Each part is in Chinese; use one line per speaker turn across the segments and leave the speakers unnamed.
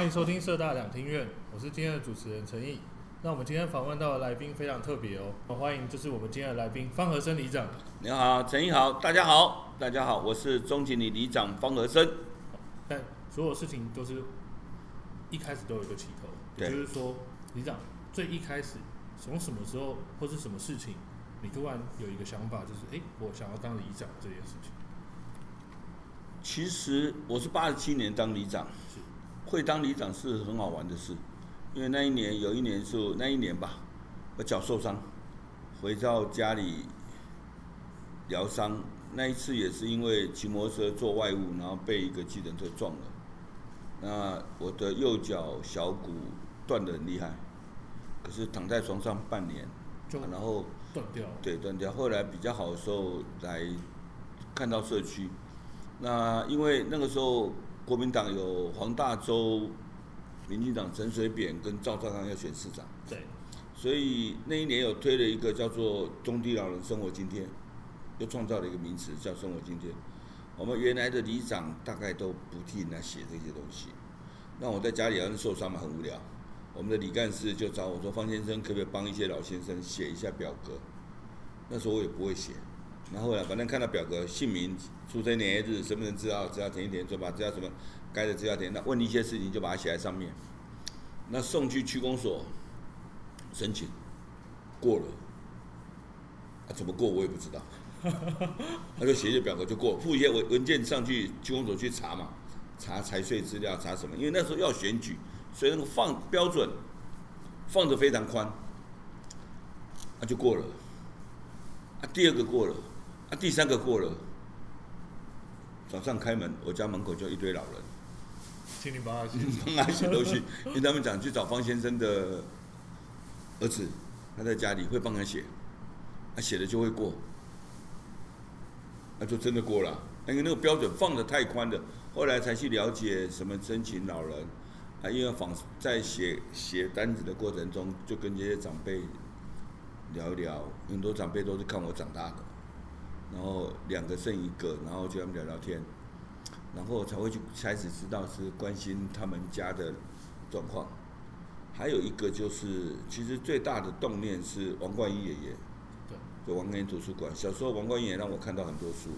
欢迎收听社大两厅院，我是今天的主持人陈毅。那我们今天访问到的来宾非常特别哦，欢迎就是我们今天的来宾方和生里长。
你好，陈毅好，大家好，大家好，我是中情里里长方和生。
但所有事情都是一开始都有一个起头，也就是说，里长最一开始从什么时候或是什么事情，你突然有一个想法，就是哎，我想要当里长这件事情。
其实我是八十七年当里长，会当里长是很好玩的事，因为那一年有一年是那一年吧，我脚受伤，回到家里疗伤，那一次也是因为骑摩托车做外务，然后被一个计程车撞了，那我的右脚小骨断得很厉害，可是躺在床上半年，然后
断掉，
对，断掉，后来比较好的时候来看到社区。那因为那个时候国民党有黄大洲，民进党陈水扁跟赵少康要选市长，
对，
所以那一年有推了一个叫做中低老人生活津贴，又创造了一个名词叫生活津贴。我们原来的里长大概都不替人家写这些东西，那我在家里好像受伤嘛，很无聊，我们的李干事就找我说，方先生可不可以帮一些老先生写一下表格？那时候我也不会写。然后呢，反正看到表格，姓名、出生年月日、身份证资料，只要填一填，就把资料什么该的资料填。那问一些事情就把它写在上面。那送去区公所申请，过了。啊，怎么过我也不知道。他就写一些表格就过，附一些文文件上去区公所去查嘛，查财税资料，查什么？因为那时候要选举，所以那个放标准放的非常宽，那就过了。啊，第二个过了。啊，第三个过了，早上开门，我家门口就一堆老人，
请你帮他写，
帮他写东西，因为他们讲去找方先生的儿子，他在家里会帮他写，他写了就会过，那就真的过了，因为那个标准放的太宽了，后来才去了解什么申请老人，啊，因为访在写写单子的过程中，就跟这些长辈聊一聊，很多长辈都是看我长大的。然后两个剩一个，然后就他们聊聊天，然后才会去开始知道是关心他们家的状况。还有一个就是，其实最大的动念是王冠一爷爷，对，就王冠一图书馆。小时候王冠一也让我看到很多书，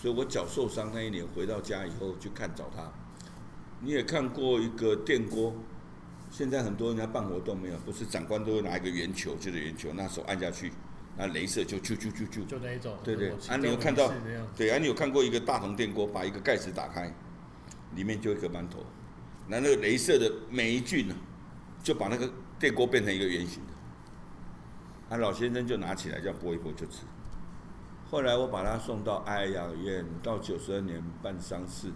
所以我脚受伤那一年回到家以后去看找他。你也看过一个电锅，现在很多人家办活动没有？不是长官都会拿一个圆球，就是圆球，拿手按下去。那镭射就啾啾啾啾，
就那一种。
对对，啊，你有看到？对啊，你有看过一个大铜电锅，把一个盖子打开，里面就一个馒头，那那个镭射的霉菌呢，就把那个电锅变成一个圆形的。啊，老先生就拿起来这样拨一拨就吃。后来我把他送到爱养院，到九十二年办丧事，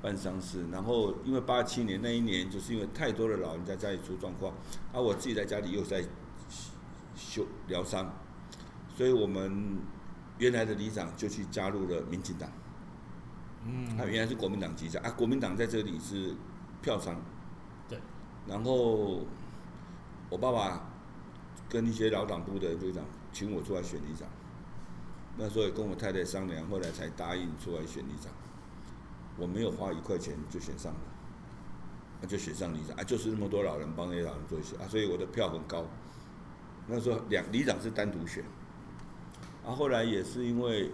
办丧事，然后因为八七年那一年，就是因为太多的老人家家里出状况，而、啊、我自己在家里又在。修疗伤，所以我们原来的里长就去加入了民进党。嗯，他原来是国民党籍下啊，国民党在这里是票仓。
对。
然后我爸爸跟一些老党部的人就讲，请我出来选里长。那时候也跟我太太商量，后来才答应出来选里长。我没有花一块钱就选上了，那就选上里长啊，就是那么多老人帮那些老人做一些啊，所以我的票很高。那时候两里长是单独选，啊，后来也是因为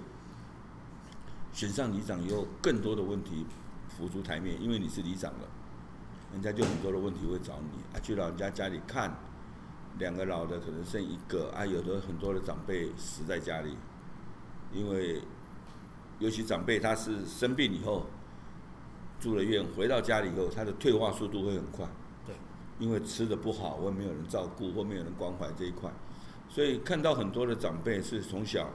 选上里长以后，更多的问题浮出台面，因为你是里长了，人家就很多的问题会找你啊，去老人家家里看，两个老的可能剩一个啊，有的很多的长辈死在家里，因为尤其长辈他是生病以后住了院，回到家里以后，他的退化速度会很快。因为吃的不好，或没有人照顾，或没有人关怀这一块，所以看到很多的长辈是从小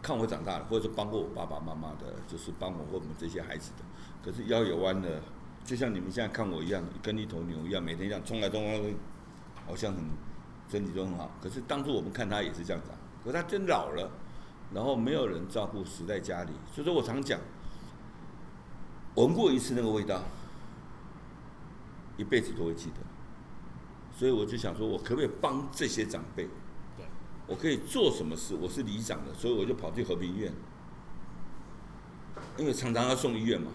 看我长大的，或者是帮过我爸爸妈妈的，就是帮我或我们这些孩子的。可是腰也弯了，就像你们现在看我一样，跟一头牛一样，每天这样冲来冲去，好像很身体都很好。可是当初我们看他也是这样子，可是他真老了，然后没有人照顾，死在家里。所以说我常讲，闻过一次那个味道。一辈子都会记得，所以我就想说，我可不可以帮这些长辈？对，我可以做什么事？我是里长的，所以我就跑去和平医院，因为常常要送医院嘛，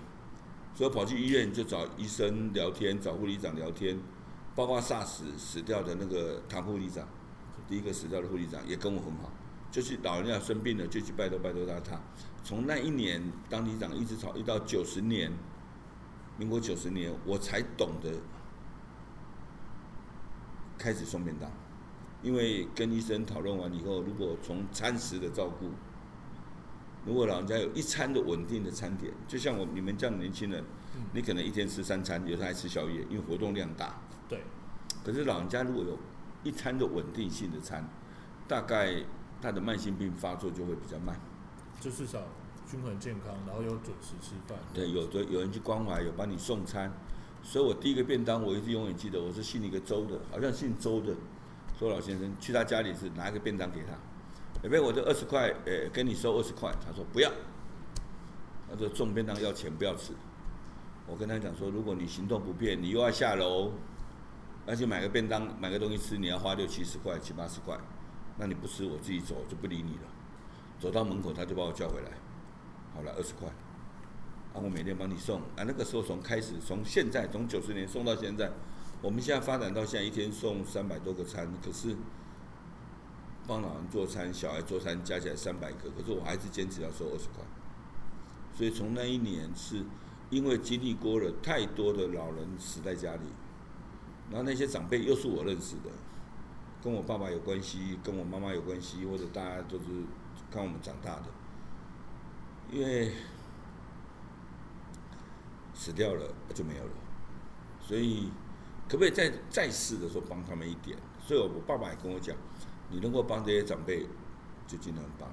所以跑去医院就找医生聊天，找护理长聊天，包括 SARS 死掉的那个唐护理长，第一个死掉的护理长也跟我很好，就是老人家生病了就去拜托拜托他。他从那一年当里长一直吵，一到九十年，民国九十年我才懂得开始送便当，因为跟医生讨论完以后，如果从餐食的照顾。如果老人家有一餐的稳定的餐点，就像我你们这样的年轻人，你可能一天吃三餐，有时候还吃宵夜，因为活动量大。
对。
可是老人家如果有一餐的稳定性的餐，大概他的慢性病发作就会比较慢。
就至少均衡健康，然后有准时吃饭。
对，有的有人去关怀，有帮你送餐。所以我第一个便当，我一直永远记得，我是姓一个周的，好像姓周的周老先生，去他家里是拿一个便当给他。有没有我这二十块，诶，跟你收二十块。他说不要，他说送便当要钱，不要吃。我跟他讲说，如果你行动不便，你又要下楼，而且买个便当，买个东西吃，你要花六七十块、七八十块，那你不吃，我自己走，就不理你了。走到门口，他就把我叫回来，好了，二十块，我每天帮你送。啊，那个时候从开始，从现在，从九十年送到现在，我们现在发展到现在，一天送三百多个餐，可是。帮老人做餐，小孩做餐，加起来三百个，可是我还是坚持要收二十块。所以从那一年是，因为经历过了太多的老人死在家里，然后那些长辈又是我认识的，跟我爸爸有关系，跟我妈妈有关系，或者大家都是看我们长大的，因为死掉了就没有了，所以可不可以在在世的时候帮他们一点？所以我爸爸也跟我讲。你能够帮这些长辈，就尽量帮。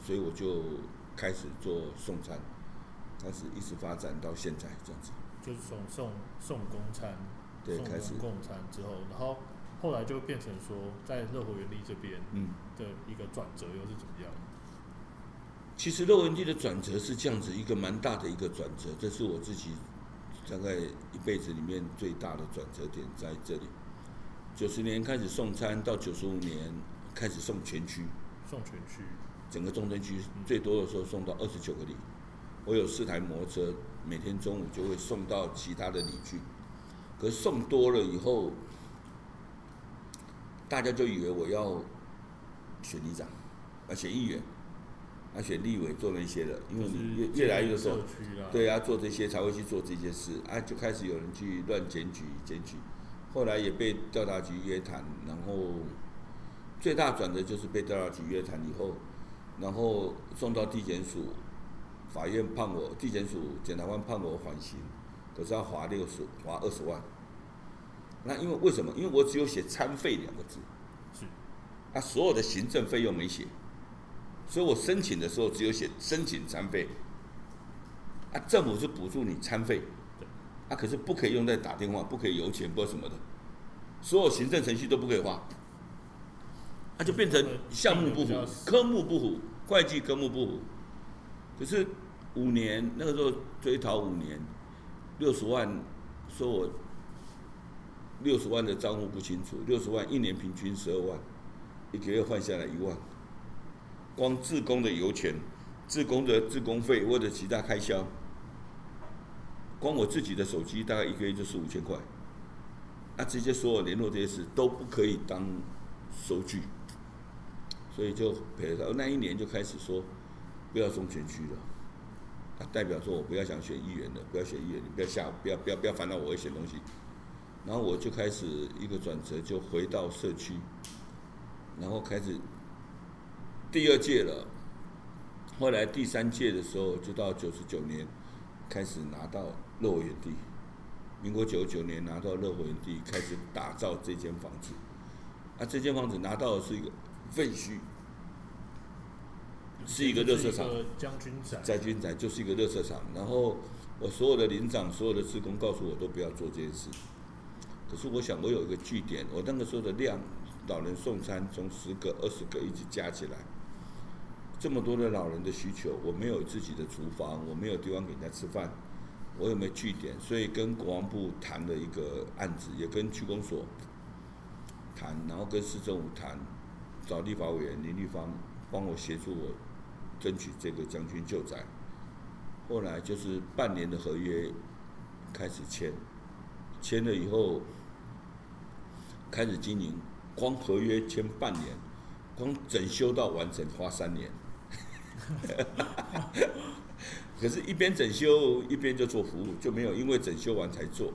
所以我就开始做送餐，开始一直发展到现在这样子。
就是从送送公餐，
对，开始
送公餐之后，然后后来就变成说，在乐活园地这边，嗯，的一个转折又是怎么样？
其实洛文帝的转折是这样子，一个蛮大的一个转折，这是我自己大概一辈子里面最大的转折点在这里。九十年开始送餐，到九十五年开始送全区，
送全区，
整个中正区最多的时候送到二十九个里。我有四台摩托车，每天中午就会送到其他的里去。可是送多了以后，大家就以为我要选里长，啊选议员，啊选立委做那些的，因为你越越来越多，对啊，做这些才会去做这些事，啊就开始有人去乱检举检举。后来也被调查局约谈，然后最大转折就是被调查局约谈以后，然后送到地检署，法院判我地检署检察官判我缓刑，可是要罚六十罚二十万。那因为为什么？因为我只有写餐费两个字，是，他所有的行政费用没写，所以我申请的时候只有写申请餐费，啊，政府是补助你餐费。他、啊、可是不可以用在打电话，不可以油钱，不什么的，所有行政程序都不可以花。那、啊、就变成项目不符，科目不符，会计科目不符。可是五年那个时候追讨五年，六十万，说我六十万的账户不清楚，六十万一年平均十二万，一个月换下来一万，光自工的油钱、自工的自工费或者其他开销。光我自己的手机大概一个月就四五千块，啊，这些所有联络这些事都不可以当收据，所以就赔了他。那一年就开始说不要送全区了，啊，代表说我不要想选议员了，不要选议员，你不要吓，不要不要不要烦恼我会选东西。然后我就开始一个转折，就回到社区，然后开始第二届了，后来第三届的时候就到九十九年开始拿到。乐活园地，民国九十九年拿到乐活园地，开始打造这间房子。啊，这间房子拿到的是一个废墟，是一个热色场。
将军宅。
将军宅就是一个热色场。然后我所有的领长、所有的职工告诉我都不要做这件事。可是我想，我有一个据点，我那个时候的量，老人送餐从十个、二十个一直加起来，这么多的老人的需求，我没有自己的厨房，我没有地方给人家吃饭。我有没有据点？所以跟国防部谈了一个案子，也跟区公所谈，然后跟市政府谈，找立法委员林立芳帮我协助我争取这个将军旧宅。后来就是半年的合约开始签，签了以后开始经营，光合约签半年，光整修到完成花三年。可是，一边整修一边就做服务，就没有因为整修完才做。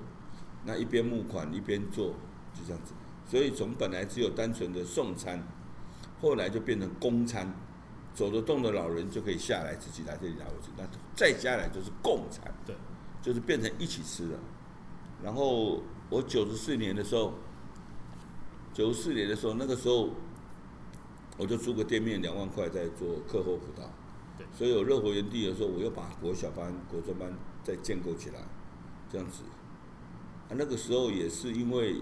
那一边募款一边做，就这样子。所以从本来只有单纯的送餐，后来就变成公餐，走得动的老人就可以下来自己来这里拿回去。那再下来就是共餐，
对，
就是变成一起吃了。然后我九十四年的时候，九十四年的时候，那个时候我就租个店面两万块在做课后辅导。所以有乐活园地的时候，我又把国小班、国中班再建构起来，这样子。啊，那个时候也是因为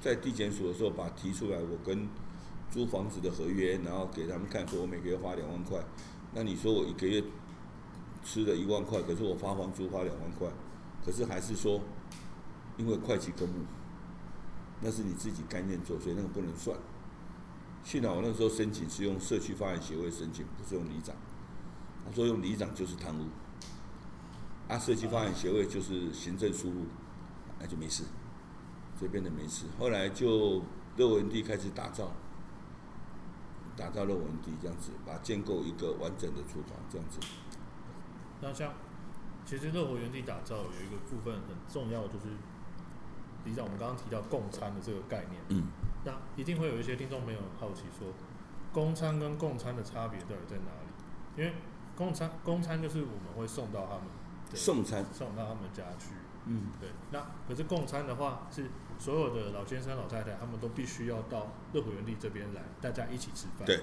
在地检署的时候，把提出来我跟租房子的合约，然后给他们看，说我每个月花两万块。那你说我一个月吃了一万块，可是我发房租花两万块，可是还是说因为会计科目，那是你自己甘愿做，所以那个不能算。幸好我那时候申请是用社区发展协会申请，不是用里长。他说用里长就是贪污，啊，设计方案协会就是行政输入，那就没事，这边的没事。后来就乐活园地开始打造，打造乐活园地这样子，把建构一个完整的厨房这样子。
那像，其实乐活园地打造有一个部分很重要，就是里长我们刚刚提到共餐的这个概念。嗯。那一定会有一些听众朋友好奇说，公餐跟共餐的差别到底在哪里？因为公餐公餐就是我们会送到他们
送餐
送到他们家去，嗯，对。那可是供餐的话，是所有的老先生老太太他们都必须要到乐活园地这边来，大家一起吃饭。
对。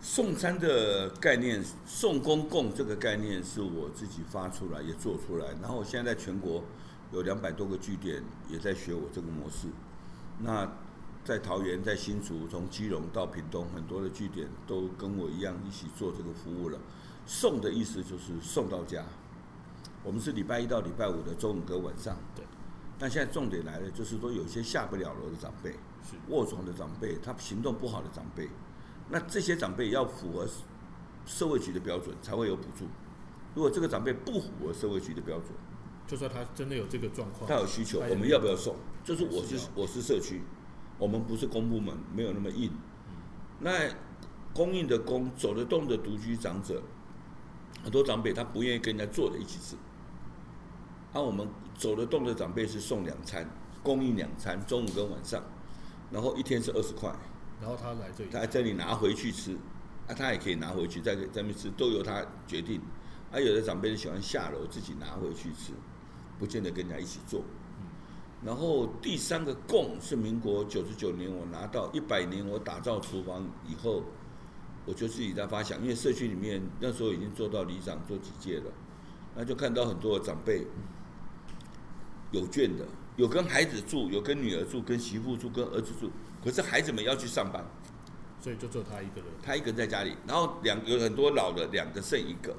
送餐的概念，送公共这个概念是我自己发出来也做出来，然后现在在全国有两百多个据点也在学我这个模式。那在桃园、在新竹，从基隆到屏东，很多的据点都跟我一样一起做这个服务了。送的意思就是送到家。我们是礼拜一到礼拜五的中午跟晚上。对。但现在重点来了，就是说有些下不了楼的长辈，是卧床的长辈，他行动不好的长辈，那这些长辈要符合社会局的标准才会有补助。如果这个长辈不符合社会局的标准，
就说他真的有这个状况，
他有需求，我们要不要送？就是我是我是社区，我们不是公部门，没有那么硬。那供应的供走得动的独居长者，很多长辈他不愿意跟人家坐在一起吃。啊我们走得动的长辈是送两餐，供应两餐，中午跟晚上，然后一天是二十块。
然后他来这里，
他在这里拿回去吃，啊，他也可以拿回去在在那边吃，都由他决定。啊有的长辈喜欢下楼自己拿回去吃。不见得跟人家一起做，然后第三个共是民国九十九年我拿到一百年我打造厨房以后，我就自己在发想，因为社区里面那时候已经做到里长做几届了，那就看到很多的长辈有眷的，有跟孩子住，有跟女儿住，跟媳妇住，跟儿子住，可是孩子们要去上班，
所以就只有他一个人，
他一个人在家里，然后两有很多老的，两个剩一个。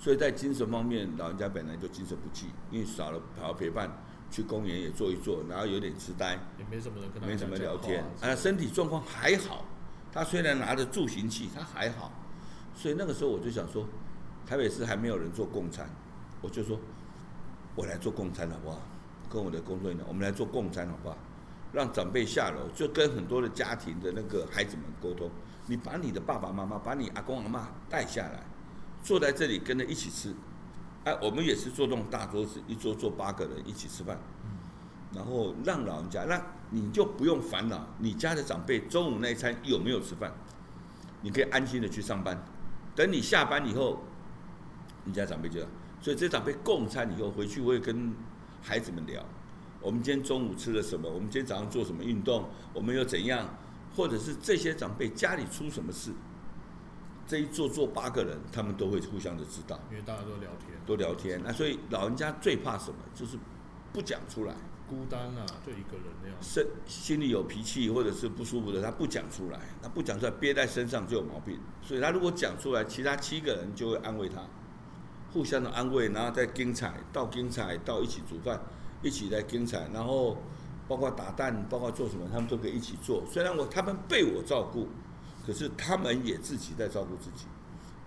所以在精神方面，老人家本来就精神不济，因为少了好好陪伴，去公园也坐一坐，然后有点痴呆，
也没什么人跟他
没什么聊天，啊，身体状况还好。他虽然拿着助行器，他还好。所以那个时候我就想说，台北市还没有人做共餐，我就说，我来做共餐好不好？跟我的工作人员，我们来做共餐好不好？让长辈下楼，就跟很多的家庭的那个孩子们沟通，你把你的爸爸妈妈，把你阿公阿妈带下来。坐在这里跟着一起吃，哎，我们也是坐这种大桌子，一桌坐八个人一起吃饭，然后让老人家，那你就不用烦恼你家的长辈中午那一餐有没有吃饭，你可以安心的去上班，等你下班以后，你家长辈就，所以这长辈共餐以后回去会跟孩子们聊，我们今天中午吃了什么，我们今天早上做什么运动，我们又怎样，或者是这些长辈家里出什么事。这一坐坐八个人，他们都会互相的知道，
因为大家都聊天，
都聊天。那所以老人家最怕什么？就是不讲出来，
孤单啊，就一个人那样。
心心里有脾气或者是不舒服的，他不讲出来，他不讲出来憋在身上就有毛病。所以他如果讲出来，其他七个人就会安慰他，互相的安慰，然后再精彩到精彩到一起煮饭，一起在精彩，然后包括打蛋，包括做什么，他们都可以一起做。虽然我他们被我照顾。可是他们也自己在照顾自己，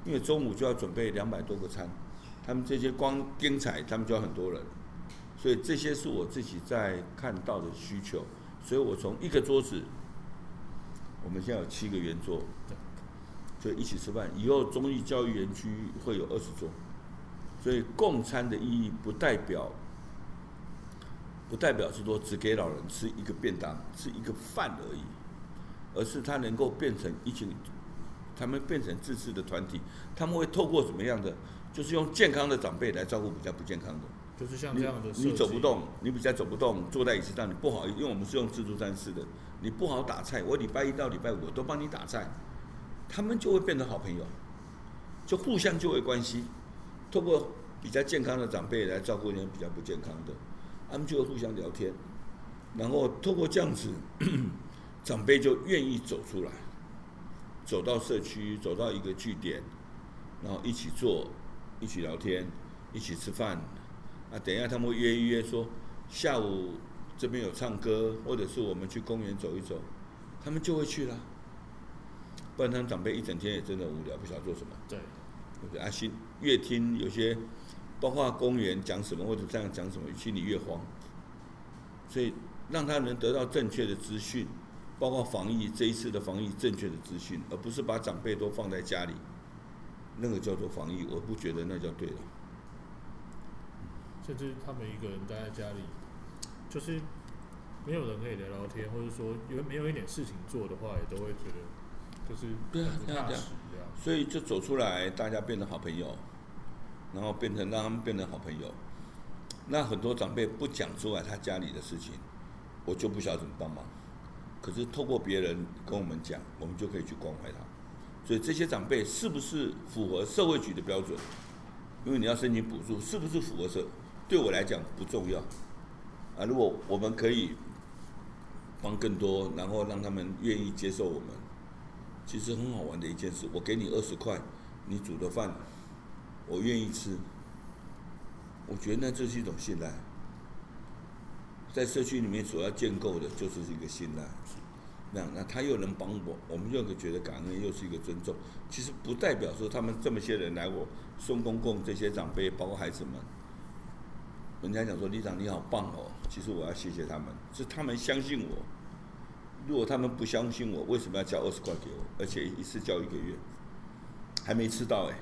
因为中午就要准备两百多个餐，他们这些光精彩，他们就要很多人，所以这些是我自己在看到的需求，所以我从一个桌子，我们现在有七个圆桌，就一起吃饭，以后中义教育园区会有二十桌，所以共餐的意义不代表，不代表是说只给老人吃一个便当，吃一个饭而已。而是他能够变成一群，他们变成自治的团体，他们会透过什么样的，就是用健康的长辈来照顾比较不健康的，
就是像这样的
你，你走不动，你比较走不动，坐在椅子上你不好，因为我们是用自助餐式的，你不好打菜，我礼拜一到礼拜五都帮你打菜，他们就会变成好朋友，就互相就会关系，透过比较健康的长辈来照顾一些比较不健康的，他们就会互相聊天，然后透过这样子。长辈就愿意走出来，走到社区，走到一个据点，然后一起坐，一起聊天，一起吃饭。啊，等一下他们会约一约说，下午这边有唱歌，或者是我们去公园走一走，他们就会去了。不然他们长辈一整天也真的无聊，不晓得做什么。
对，
对，啊，心越听有些，包括公园讲什么或者这样讲什么，心里越慌。所以让他能得到正确的资讯。包括防疫这一次的防疫正确的资讯，而不是把长辈都放在家里，那个叫做防疫，我不觉得那叫对的。
甚至他们一个人待在家里，就是没有人可以聊聊天，或者说因为没有一点事情做的话，也都会觉得就是
对啊，这样这样，所以就走出来，大家变成好朋友，然后变成让他们变成好朋友。那很多长辈不讲出来他家里的事情，我就不晓得怎么帮忙。可是透过别人跟我们讲，我们就可以去关怀他。所以这些长辈是不是符合社会局的标准？因为你要申请补助，是不是符合社？对我来讲不重要。啊，如果我们可以帮更多，然后让他们愿意接受我们，其实很好玩的一件事。我给你二十块，你煮的饭，我愿意吃。我觉得那这是一种信赖。在社区里面所要建构的就是一个信赖，那那他又能帮我，我们又觉得感恩，又是一个尊重。其实不代表说他们这么些人来我送公公这些长辈，包括孩子们，人家讲说李长你好棒哦，其实我要谢谢他们，是他们相信我。如果他们不相信我，为什么要交二十块给我，而且一次交一个月，还没吃到哎，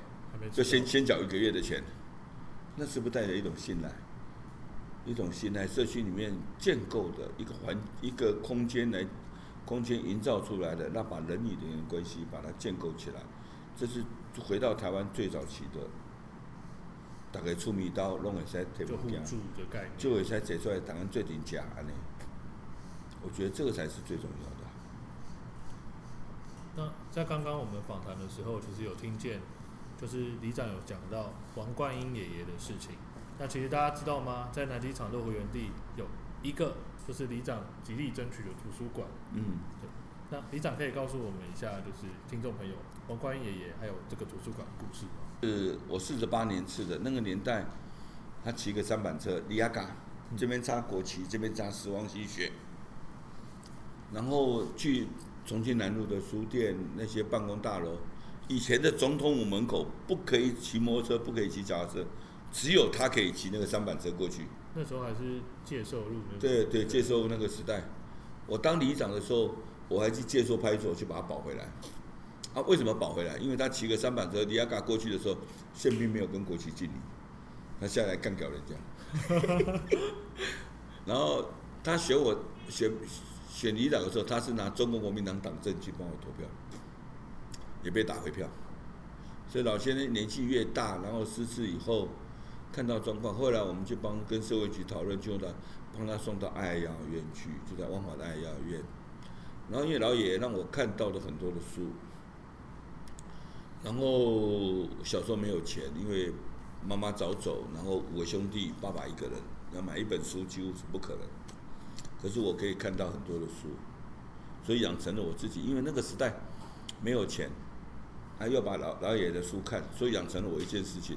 就先先缴一个月的钱，那是不是带着一种信赖？一种信赖，社区里面建构的一个环一个空间来，空间营造出来的，那把人与人的关系把它建构起来，这是回到台湾最早期的，大概出米刀弄会使提物件，就会使写出来台湾最顶价安尼，我觉得这个才是最重要的。
那在刚刚我们访谈的时候，其实有听见，就是李长有讲到王冠英爷爷的事情。那其实大家知道吗？在南机场乐活园地有一个，就是里长极力争取的图书馆。
嗯，
对。那里长可以告诉我们一下，就是听众朋友，王冠英爷爷还有这个图书馆故事吗？
是我四十八年次的那个年代，他骑个三板车，里亚嘎，这边插国旗，这边插死亡西血，然后去重庆南路的书店那些办公大楼，以前的总统府门口不可以骑摩托车，不可以骑脚踏车。只有他可以骑那个三板车过去。
那时候还是介寿路。
对对，介寿那个时代，我当里长的时候，我还去介寿派出所去把他保回来。啊，为什么保回来？因为他骑个三板车，里亚嘎过去的时候，宪兵没有跟国旗敬礼，他下来干掉人家。然后他选我选选里长的时候，他是拿中国国民党党证去帮我投票，也被打回票。所以老先生年纪越大，然后失智以后。看到状况，后来我们就帮跟社会局讨论，就让帮他送到爱养老院去，就在万华的爱养老院。然后因为老爷爷让我看到了很多的书，然后小时候没有钱，因为妈妈早走，然后五个兄弟，爸爸一个人要买一本书几乎是不可能。可是我可以看到很多的书，所以养成了我自己。因为那个时代没有钱，还要把老老爷爷的书看，所以养成了我一件事情。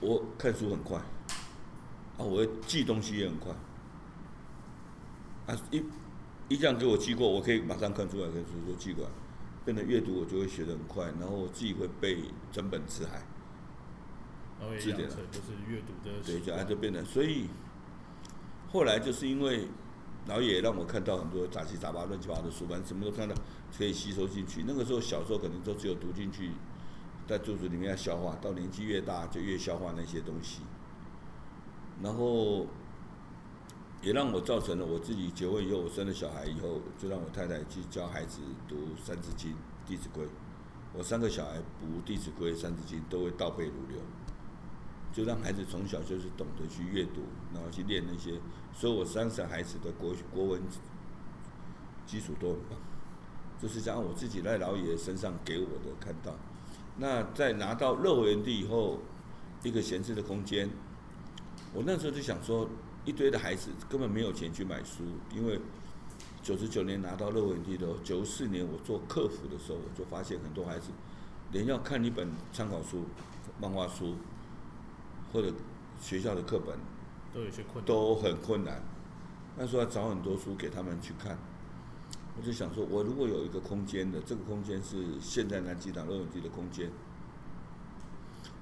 我看书很快，啊，我记东西也很快，啊，一一这样给我记过，我可以马上看出来，跟书说记过来，变得阅读我就会学得很快，然后我自己会背整本词海。
字典就是阅读的
对，就就变得，所以后来就是因为老也让我看到很多杂七杂八、乱七八糟的书，反正什么都看到，可以吸收进去。那个时候小时候可能都只有读进去，在肚子里面要消化，到年纪越大就越消化那些东西。然后也让我造成了我自己结婚以后，我生了小孩以后，就让我太太去教孩子读《三字经》《弟子规》。我三个小孩读《弟子规》《三字经》都会倒背如流。就让孩子从小就是懂得去阅读，然后去练那些，所以我三个孩子的国国文基础都很棒，就是讲我自己在老爷身上给我的看到。那在拿到乐活园地以后，一个闲置的空间，我那时候就想说，一堆的孩子根本没有钱去买书，因为九十九年拿到乐活园地的，九四年我做客服的时候，我就发现很多孩子连要看一本参考书、漫画书。或者学校的课本
都有些困难，
都很困难。那时候要找很多书给他们去看，我就想说，我如果有一个空间的，这个空间是现在南机场乐园地的空间，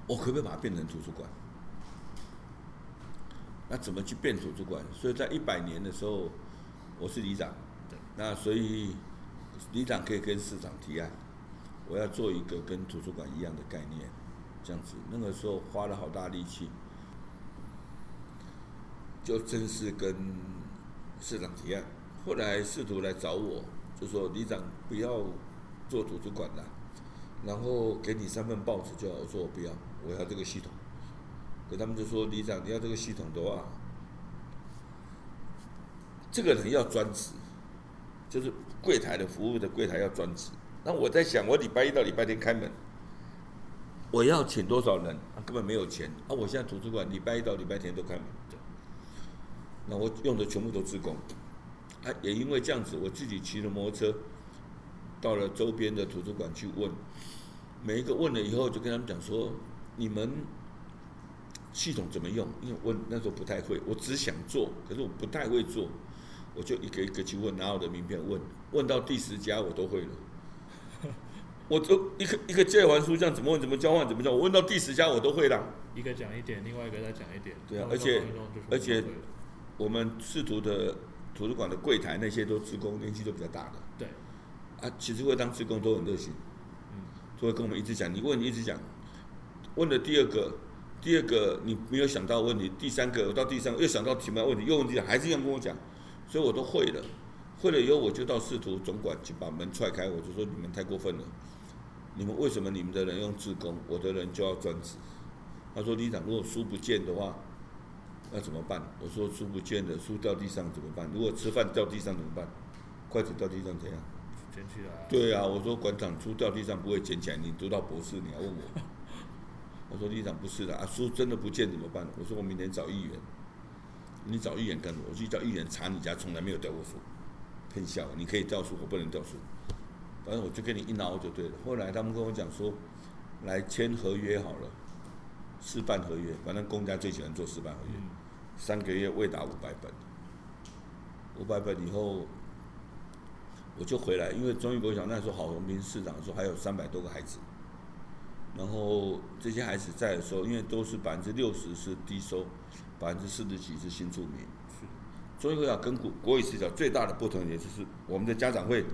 我可不可以把它变成图书馆？那怎么去变图书馆？所以在一百年的时候，我是里长，那所以里长可以跟市长提案，我要做一个跟图书馆一样的概念。这样子，那个时候花了好大力气，就正式跟市长提案。后来试图来找我，就说李长不要做图书馆了，然后给你三份报纸就好。我说我不要，我要这个系统。可他们就说李长你要这个系统的话，这个人要专职，就是柜台的服务的柜台要专职。那我在想，我礼拜一到礼拜天开门。我要请多少人？啊，根本没有钱啊！我现在图书馆礼拜一到礼拜天都开门，那我用的全部都自工。啊，也因为这样子，我自己骑着摩托车到了周边的图书馆去问，每一个问了以后，就跟他们讲说：你们系统怎么用？因为问那时候不太会，我只想做，可是我不太会做，我就一个一个去问，拿我的名片问，问到第十家我都会了。我都一个一个借完书这样怎么问怎么交换怎么交，我问到第十家我都会了。
一个讲一点，另外一个再讲一点。
对啊，而且而且我们试图的图书馆的柜台那些都职工年纪都比较大的。
对。
啊，其实会当职工都很热心。嗯。就会跟我们一直讲，你问你一直讲，问了第二个，第二个你没有想到问题，第三个我到第三个又想到题目问题，又问题还是一样跟我讲，所以我都会了。会了以后我就到市图总管去把门踹开，我就说你们太过分了。你们为什么你们的人用自工，我的人就要专职？他说：“李长，如果书不见的话，那怎么办？”我说：“书不见了，书掉地上怎么办？如果吃饭掉地上怎么办？筷子掉地上怎样？
捡起来。”
对啊，我说馆长，书掉地上不会捡起来。你读到博士，你还问我？我说：“里长不是的啊，书真的不见怎么办？”我说：“我明天找议员。”你找议员干什么？我去找议员查你家，从来没有掉过书，骗笑！你可以掉书，我不能掉书。反正我就跟你一闹就对了。后来他们跟我讲说，来签合约好了，事办合约。反正公家最喜欢做事办合约，三个月未达五百本，五百本以后我就回来，因为中义国小那时候郝龙斌市长说还有三百多个孩子，然后这些孩子在的时候，因为都是百分之六十是低收，百分之四十几是新住民。中义国小跟国国语实小最大的不同也就是我们的家长会。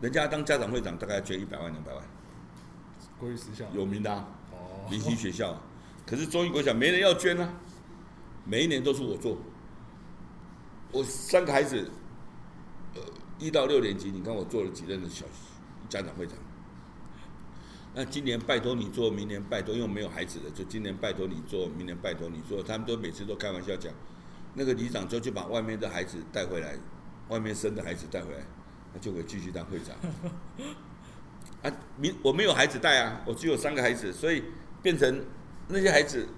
人家当家长会长大概捐一百万两百万，
国语学校
有名的啊，明星学校，可是中义国小没人要捐啊，每一年都是我做，我三个孩子，呃，一到六年级，你看我做了几任的小家长会长，那今年拜托你做，明年拜托，因为没有孩子的，就今年拜托你做，明年拜托你做，他们都每次都开玩笑讲，那个里长就去把外面的孩子带回来，外面生的孩子带回来。那就可以继续当会长。啊，明我没有孩子带啊，我只有三个孩子，所以变成那些孩子，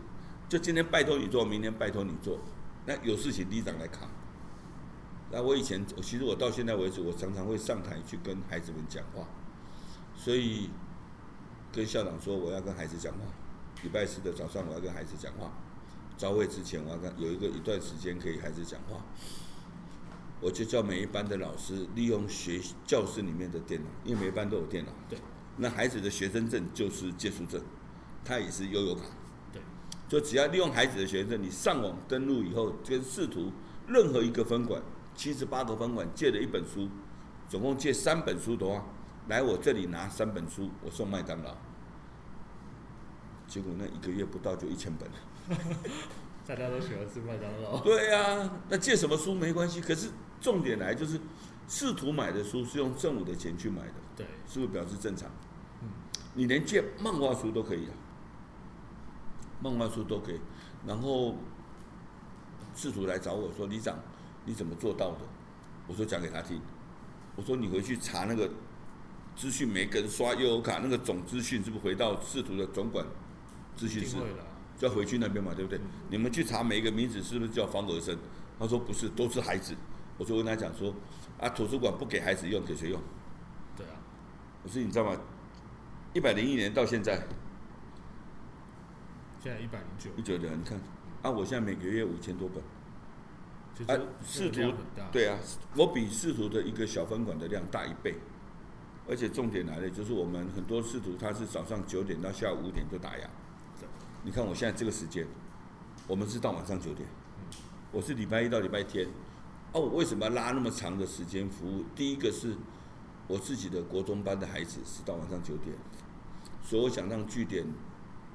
就今天拜托你做，明天拜托你做，那有事情里长来扛。那我以前，其实我到现在为止，我常常会上台去跟孩子们讲话，所以跟校长说我要跟孩子讲话，礼拜四的早上我要跟孩子讲话，朝会之前我要跟有一个一段时间可以孩子讲话。我就叫每一班的老师利用学教室里面的电脑，因为每一班都有电脑。
对。
那孩子的学生证就是借书证，他也是悠游卡。
对。
就只要利用孩子的学生，你上网登录以后，跟视图任何一个分馆，七十八个分馆借了一本书，总共借三本书的话，来我这里拿三本书，我送麦当劳。结果那一个月不到就一千本了。
大家都喜欢吃麦当劳。
对呀、啊，那借什么书没关系，可是重点来就是，视图买的书是用政府的钱去买的，
对，
是不是表示正常？
嗯，
你连借漫画书都可以啊，漫画书都可以。然后试图来找我说：“李长，你怎么做到的？”我说：“讲给他听。”我说：“你回去查那个资讯，每个人刷悠游卡那个总资讯，是不是回到试图的总管资讯室？”就要回去那边嘛，对不对？你们去查每一个名字是不是叫方德生？他说不是，都是孩子。我就跟他讲说，啊，图书馆不给孩子用，给谁用？
对啊。
我说你知道吗？一百零一年到现在，
现在一百零九。
一九年，你看，啊，我现在每个月五千多本。
啊，视图
对啊，我比视图的一个小分馆的量大一倍。而且重点来了，就是我们很多视图，它是早上九点到下午五点就打烊。你看我现在这个时间，我们是到晚上九点，我是礼拜一到礼拜天，哦，我为什么要拉那么长的时间服务？第一个是我自己的国中班的孩子是到晚上九点，所以我想让据点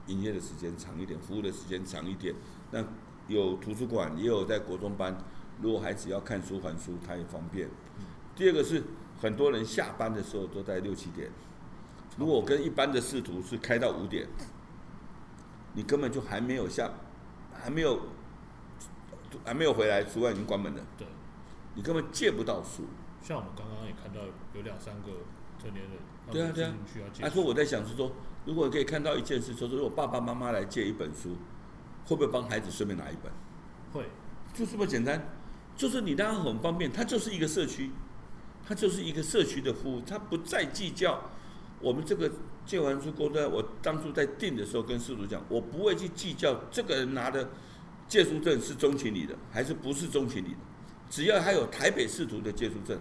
营业的时间长一点，服务的时间长一点。那有图书馆，也有在国中班，如果孩子要看书还书，他也方便。第二个是很多人下班的时候都在六七点，如果跟一般的仕途是开到五点。你根本就还没有下，还没有，还没有回来，书馆已经关门了。
对，
你根本借不到书。
像我们刚刚也看到有两三个成年人，
对啊对啊。他说我在想是说，如果可以看到一件事，说如果爸爸妈妈来借一本书，会不会帮孩子顺便拿一本？
会，
就这么简单。就是你当然很方便，它就是一个社区，它就是一个社区的服务，它不再计较我们这个。借完书过后，我当初在定的时候跟师徒讲，我不会去计较这个人拿的借书证是中情里的还是不是中情里的，只要他有台北市图的借书证，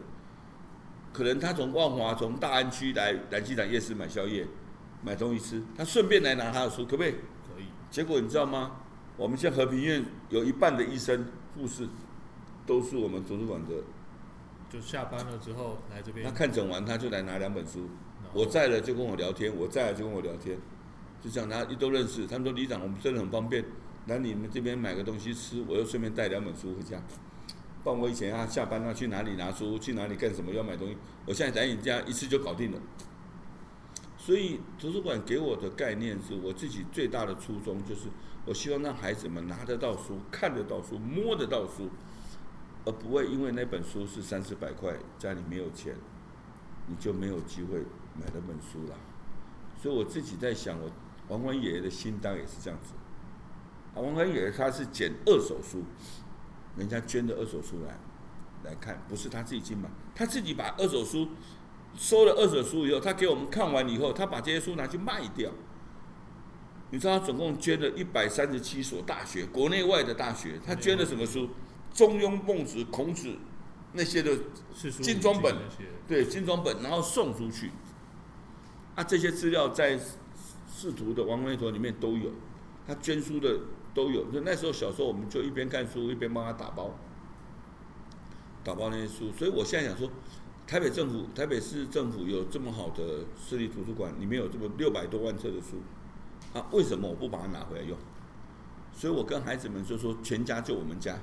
可能他从万华从大安区来来机场夜市买宵夜，买东西吃，他顺便来拿他的书，可不可以？
可以。
结果你知道吗？我们现在和平医院有一半的医生护士都是我们图书馆的，
就下班了之后来这边，
他看诊完他就来拿两本书。我在了就跟我聊天，我在了就跟我聊天，就这样，他一都认识。他们说李长，我们真的很方便，来你们这边买个东西吃，我又顺便带两本书回家。不然我以前啊下班要去哪里拿书，去哪里干什么要买东西，我现在在你家一次就搞定了。所以图书馆给我的概念是我自己最大的初衷，就是我希望让孩子们拿得到书、看得到书、摸得到书，而不会因为那本书是三四百块，家里没有钱，你就没有机会。买了本书了，所以我自己在想，我王官爷爷的心当也是这样子。啊，王官爷爷他是捡二手书，人家捐的二手书来来看，不是他自己去买，他自己把二手书收了二手书以后，他给我们看完以后，他把这些书拿去卖掉。你知道他总共捐了一百三十七所大学，国内外的大学，他捐了什么书？中庸、孟子、孔子那些的精装本，对，精装本，然后送出去。啊，这些资料在仕途的王维陀里面都有，他捐书的都有。就那时候小时候，我们就一边看书一边帮他打包，打包那些书。所以我现在想说，台北政府、台北市政府有这么好的私立图书馆，里面有这么六百多万册的书，啊，为什么我不把它拿回来用？所以我跟孩子们就说，全家就我们家，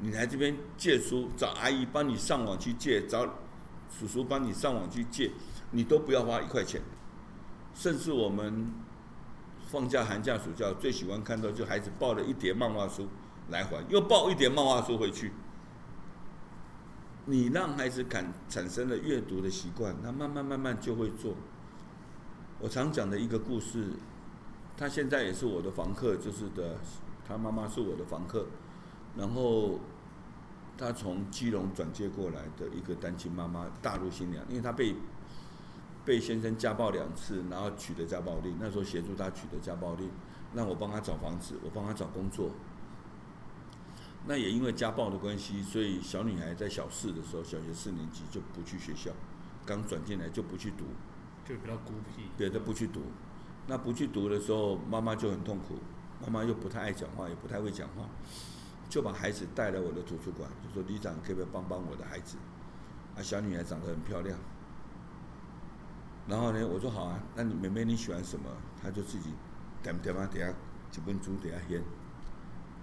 你来这边借书，找阿姨帮你上网去借，找叔叔帮你上网去借。你都不要花一块钱，甚至我们放假、寒假、暑假最喜欢看到，就孩子抱了一叠漫画书来还，又抱一叠漫画书回去。你让孩子感产生了阅读的习惯，他慢慢慢慢就会做。我常讲的一个故事，他现在也是我的房客，就是的，他妈妈是我的房客，然后他从基隆转接过来的一个单亲妈妈，大陆新娘，因为他被。被先生家暴两次，然后取得家暴令。那时候协助他取得家暴令，让我帮他找房子，我帮他找工作。那也因为家暴的关系，所以小女孩在小四的时候，小学四年级就不去学校，刚转进来就不去读，
就比较孤僻。
对，她不去读。那不去读的时候，妈妈就很痛苦，妈妈又不太爱讲话，也不太会讲话，就把孩子带来我的图书馆，就说李长可不可以帮帮我的孩子？啊，小女孩长得很漂亮。然后呢，我说好啊，那你妹妹你喜欢什么？她就自己点点啊，等下几本书，等下编。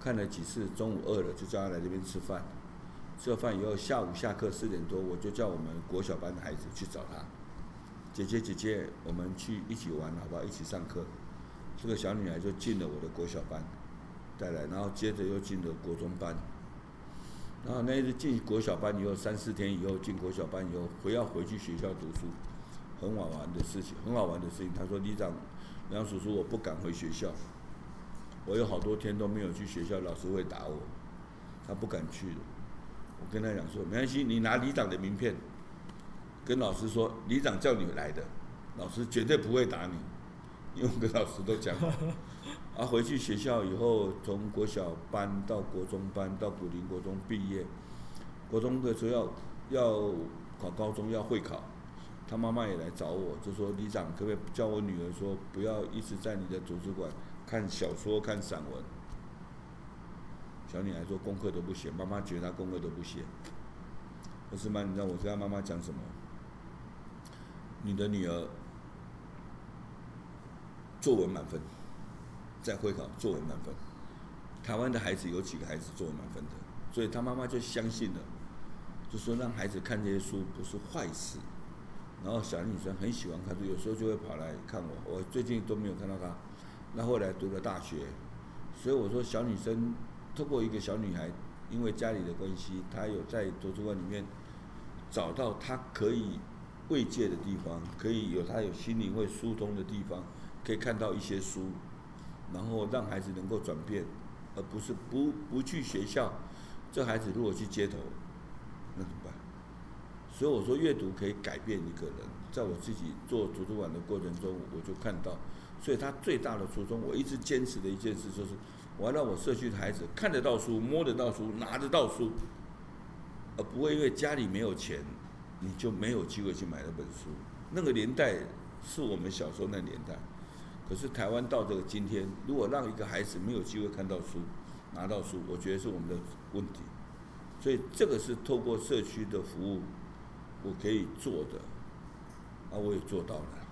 看了几次，中午饿了就叫她来这边吃饭。吃了饭以后，下午下课四点多，我就叫我们国小班的孩子去找她。姐姐姐姐，我们去一起玩好不好？一起上课。这个小女孩就进了我的国小班，带来，然后接着又进了国中班。然后那一次进国小班以后，三四天以后进国小班以后，回要回去学校读书。很好玩的事情，很好玩的事情。他说：“李长，梁叔叔，我不敢回学校，我有好多天都没有去学校，老师会打我，他不敢去。我跟他讲说，没关系，你拿李长的名片，跟老师说，李长叫你来的，老师绝对不会打你，因为我跟老师都讲好。啊，回去学校以后，从国小班到国中班，到古林国中毕业，国中的时候要要考高中，要会考。”他妈妈也来找我，就说：“李长，可不可以叫我女儿说，不要一直在你的图书馆看小说、看散文？”小女孩说：“功课都不写，妈妈觉得她功课都不写。”不是吗？你知道我跟她妈妈讲什么？你的女儿作文满分，在会考作文满分。台湾的孩子有几个孩子作文满分的？所以她妈妈就相信了，就说让孩子看这些书不是坏事。然后小女生很喜欢看书，有时候就会跑来看我。我最近都没有看到她。那后来读了大学，所以我说小女生透过一个小女孩，因为家里的关系，她有在图书馆里面找到她可以慰藉的地方，可以有她有心灵会疏通的地方，可以看到一些书，然后让孩子能够转变，而不是不不去学校。这孩子如果去街头，那怎么办？所以我说，阅读可以改变一个人。在我自己做图书馆的过程中，我就看到，所以他最大的初衷，我一直坚持的一件事就是，我要让我社区的孩子看得到书、摸得到书、拿得到书，而不会因为家里没有钱，你就没有机会去买那本书。那个年代是我们小时候那年代，可是台湾到这个今天，如果让一个孩子没有机会看到书、拿到书，我觉得是我们的问题。所以这个是透过社区的服务。我可以做的，啊，我也做到了。